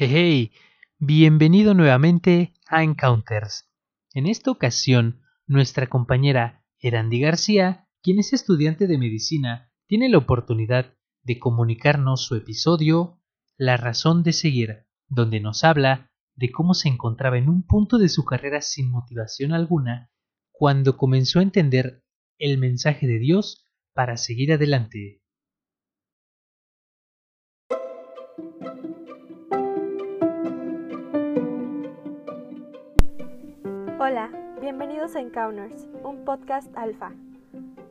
Hey, bienvenido nuevamente a Encounters. En esta ocasión, nuestra compañera Erandi García, quien es estudiante de medicina, tiene la oportunidad de comunicarnos su episodio La razón de seguir, donde nos habla de cómo se encontraba en un punto de su carrera sin motivación alguna cuando comenzó a entender el mensaje de Dios para seguir adelante. Hola, bienvenidos a Encounters, un podcast alfa.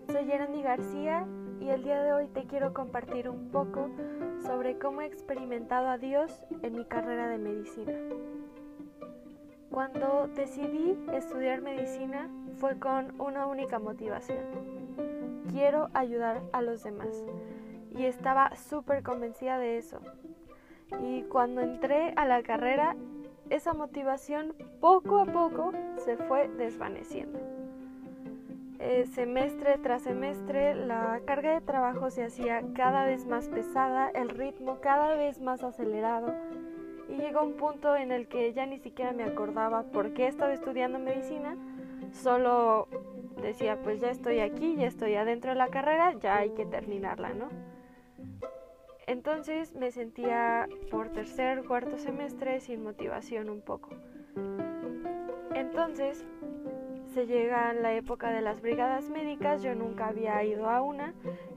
Soy Yerani García y el día de hoy te quiero compartir un poco sobre cómo he experimentado a Dios en mi carrera de medicina. Cuando decidí estudiar medicina fue con una única motivación. Quiero ayudar a los demás. Y estaba súper convencida de eso. Y cuando entré a la carrera, esa motivación poco a poco se fue desvaneciendo. Eh, semestre tras semestre la carga de trabajo se hacía cada vez más pesada, el ritmo cada vez más acelerado y llegó un punto en el que ya ni siquiera me acordaba por qué estaba estudiando medicina, solo decía pues ya estoy aquí, ya estoy adentro de la carrera, ya hay que terminarla, ¿no? Entonces me sentía por tercer, cuarto semestre sin motivación un poco. Entonces se llega la época de las brigadas médicas, yo nunca había ido a una,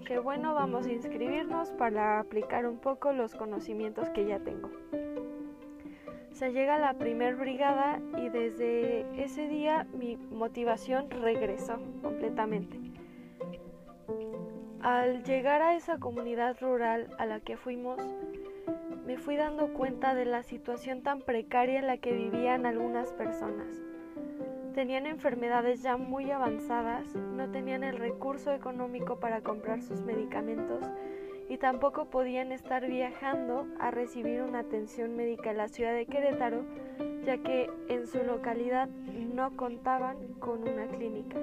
que bueno, vamos a inscribirnos para aplicar un poco los conocimientos que ya tengo. Se llega la primer brigada y desde ese día mi motivación regresó completamente. Al llegar a esa comunidad rural a la que fuimos, me fui dando cuenta de la situación tan precaria en la que vivían algunas personas. Tenían enfermedades ya muy avanzadas, no tenían el recurso económico para comprar sus medicamentos y tampoco podían estar viajando a recibir una atención médica en la ciudad de Querétaro, ya que en su localidad no contaban con una clínica.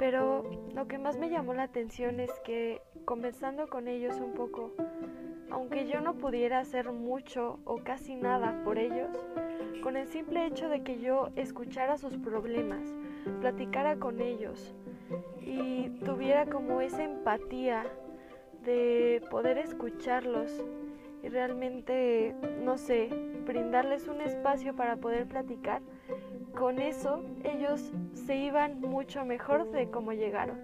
Pero lo que más me llamó la atención es que, conversando con ellos un poco, aunque yo no pudiera hacer mucho o casi nada por ellos, con el simple hecho de que yo escuchara sus problemas, platicara con ellos y tuviera como esa empatía de poder escucharlos y realmente, no sé, brindarles un espacio para poder platicar, con eso ellos se iban mucho mejor de cómo llegaron.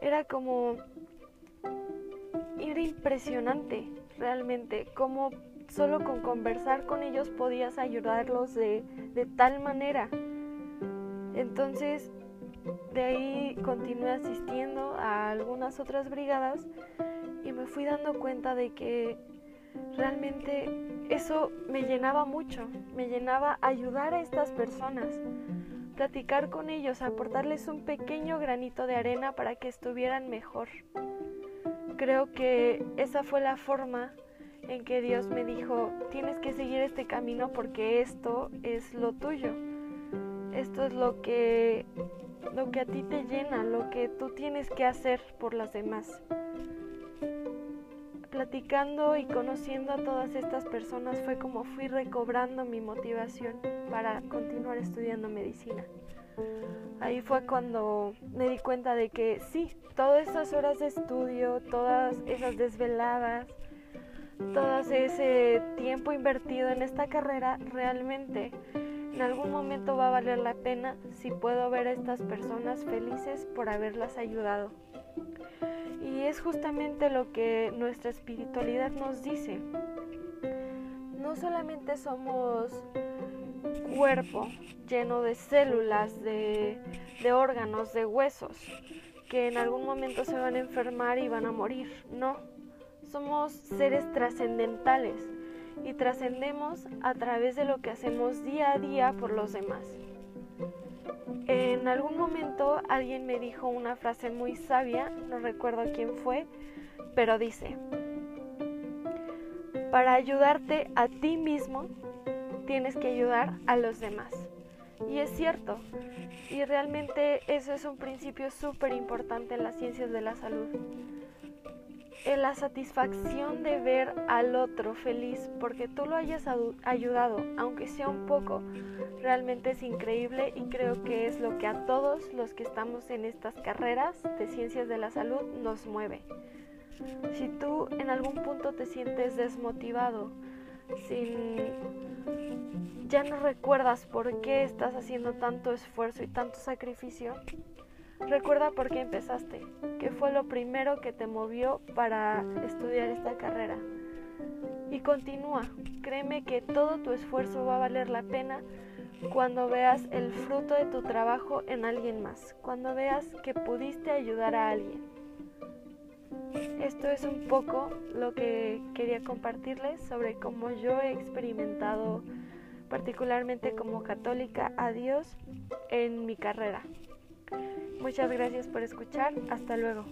Era como... Era impresionante realmente cómo solo con conversar con ellos podías ayudarlos de, de tal manera. Entonces, de ahí continué asistiendo a algunas otras brigadas y me fui dando cuenta de que realmente eso me llenaba mucho, me llenaba ayudar a estas personas, platicar con ellos, aportarles un pequeño granito de arena para que estuvieran mejor. Creo que esa fue la forma en que Dios me dijo, tienes que seguir este camino porque esto es lo tuyo. Esto es lo que lo que a ti te llena, lo que tú tienes que hacer por las demás platicando y conociendo a todas estas personas fue como fui recobrando mi motivación para continuar estudiando medicina. Ahí fue cuando me di cuenta de que sí, todas esas horas de estudio, todas esas desveladas, todo ese tiempo invertido en esta carrera, realmente en algún momento va a valer la pena si puedo ver a estas personas felices por haberlas ayudado. Y es justamente lo que nuestra espiritualidad nos dice. No solamente somos cuerpo lleno de células, de, órganos, de huesos, que en algún momento se van a enfermar y van a morir. No, somos seres trascendentales y trascendemos a través de lo que hacemos día a día por los demás. En algún momento alguien me dijo una frase muy sabia, no recuerdo quién fue, pero dice, para ayudarte a ti mismo, tienes que ayudar a los demás. Y es cierto, y realmente eso es un principio súper importante en las ciencias de la salud. En la satisfacción de ver al otro feliz porque tú lo hayas ayudado, aunque sea un poco, realmente es increíble y creo que es lo que a todos los que estamos en estas carreras de ciencias de la salud nos mueve. Si tú en algún punto te sientes desmotivado, sin ya no recuerdas por qué estás haciendo tanto esfuerzo y tanto sacrificio, Recuerda por qué empezaste, qué fue lo primero que te movió para estudiar esta carrera. Y continúa, créeme que todo tu esfuerzo va a valer la pena cuando veas el fruto de tu trabajo en alguien más, cuando veas que pudiste ayudar a alguien. Esto es un poco lo que quería compartirles sobre cómo yo he experimentado, particularmente como católica, a Dios en mi carrera. Muchas gracias por escuchar. Hasta luego.